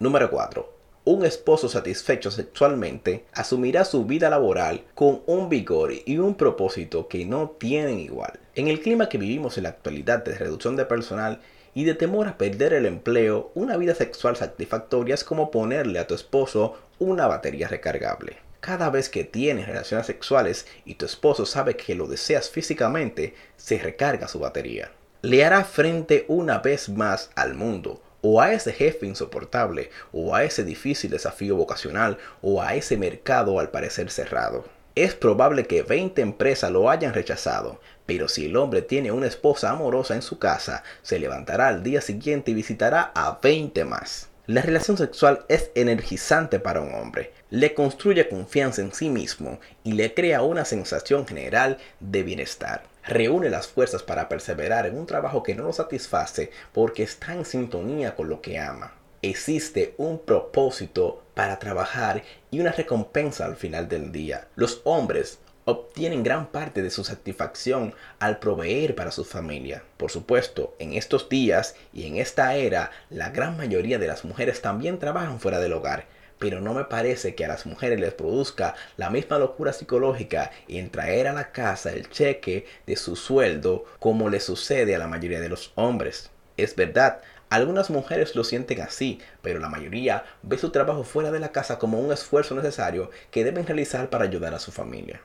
Número 4. Un esposo satisfecho sexualmente asumirá su vida laboral con un vigor y un propósito que no tienen igual. En el clima que vivimos en la actualidad de reducción de personal y de temor a perder el empleo, una vida sexual satisfactoria es como ponerle a tu esposo una batería recargable. Cada vez que tienes relaciones sexuales y tu esposo sabe que lo deseas físicamente, se recarga su batería. Le hará frente una vez más al mundo, o a ese jefe insoportable, o a ese difícil desafío vocacional, o a ese mercado al parecer cerrado. Es probable que 20 empresas lo hayan rechazado, pero si el hombre tiene una esposa amorosa en su casa, se levantará al día siguiente y visitará a 20 más. La relación sexual es energizante para un hombre, le construye confianza en sí mismo y le crea una sensación general de bienestar. Reúne las fuerzas para perseverar en un trabajo que no lo satisface porque está en sintonía con lo que ama. Existe un propósito para trabajar y una recompensa al final del día. Los hombres obtienen gran parte de su satisfacción al proveer para su familia. Por supuesto, en estos días y en esta era, la gran mayoría de las mujeres también trabajan fuera del hogar, pero no me parece que a las mujeres les produzca la misma locura psicológica en traer a la casa el cheque de su sueldo como le sucede a la mayoría de los hombres. Es verdad, algunas mujeres lo sienten así, pero la mayoría ve su trabajo fuera de la casa como un esfuerzo necesario que deben realizar para ayudar a su familia.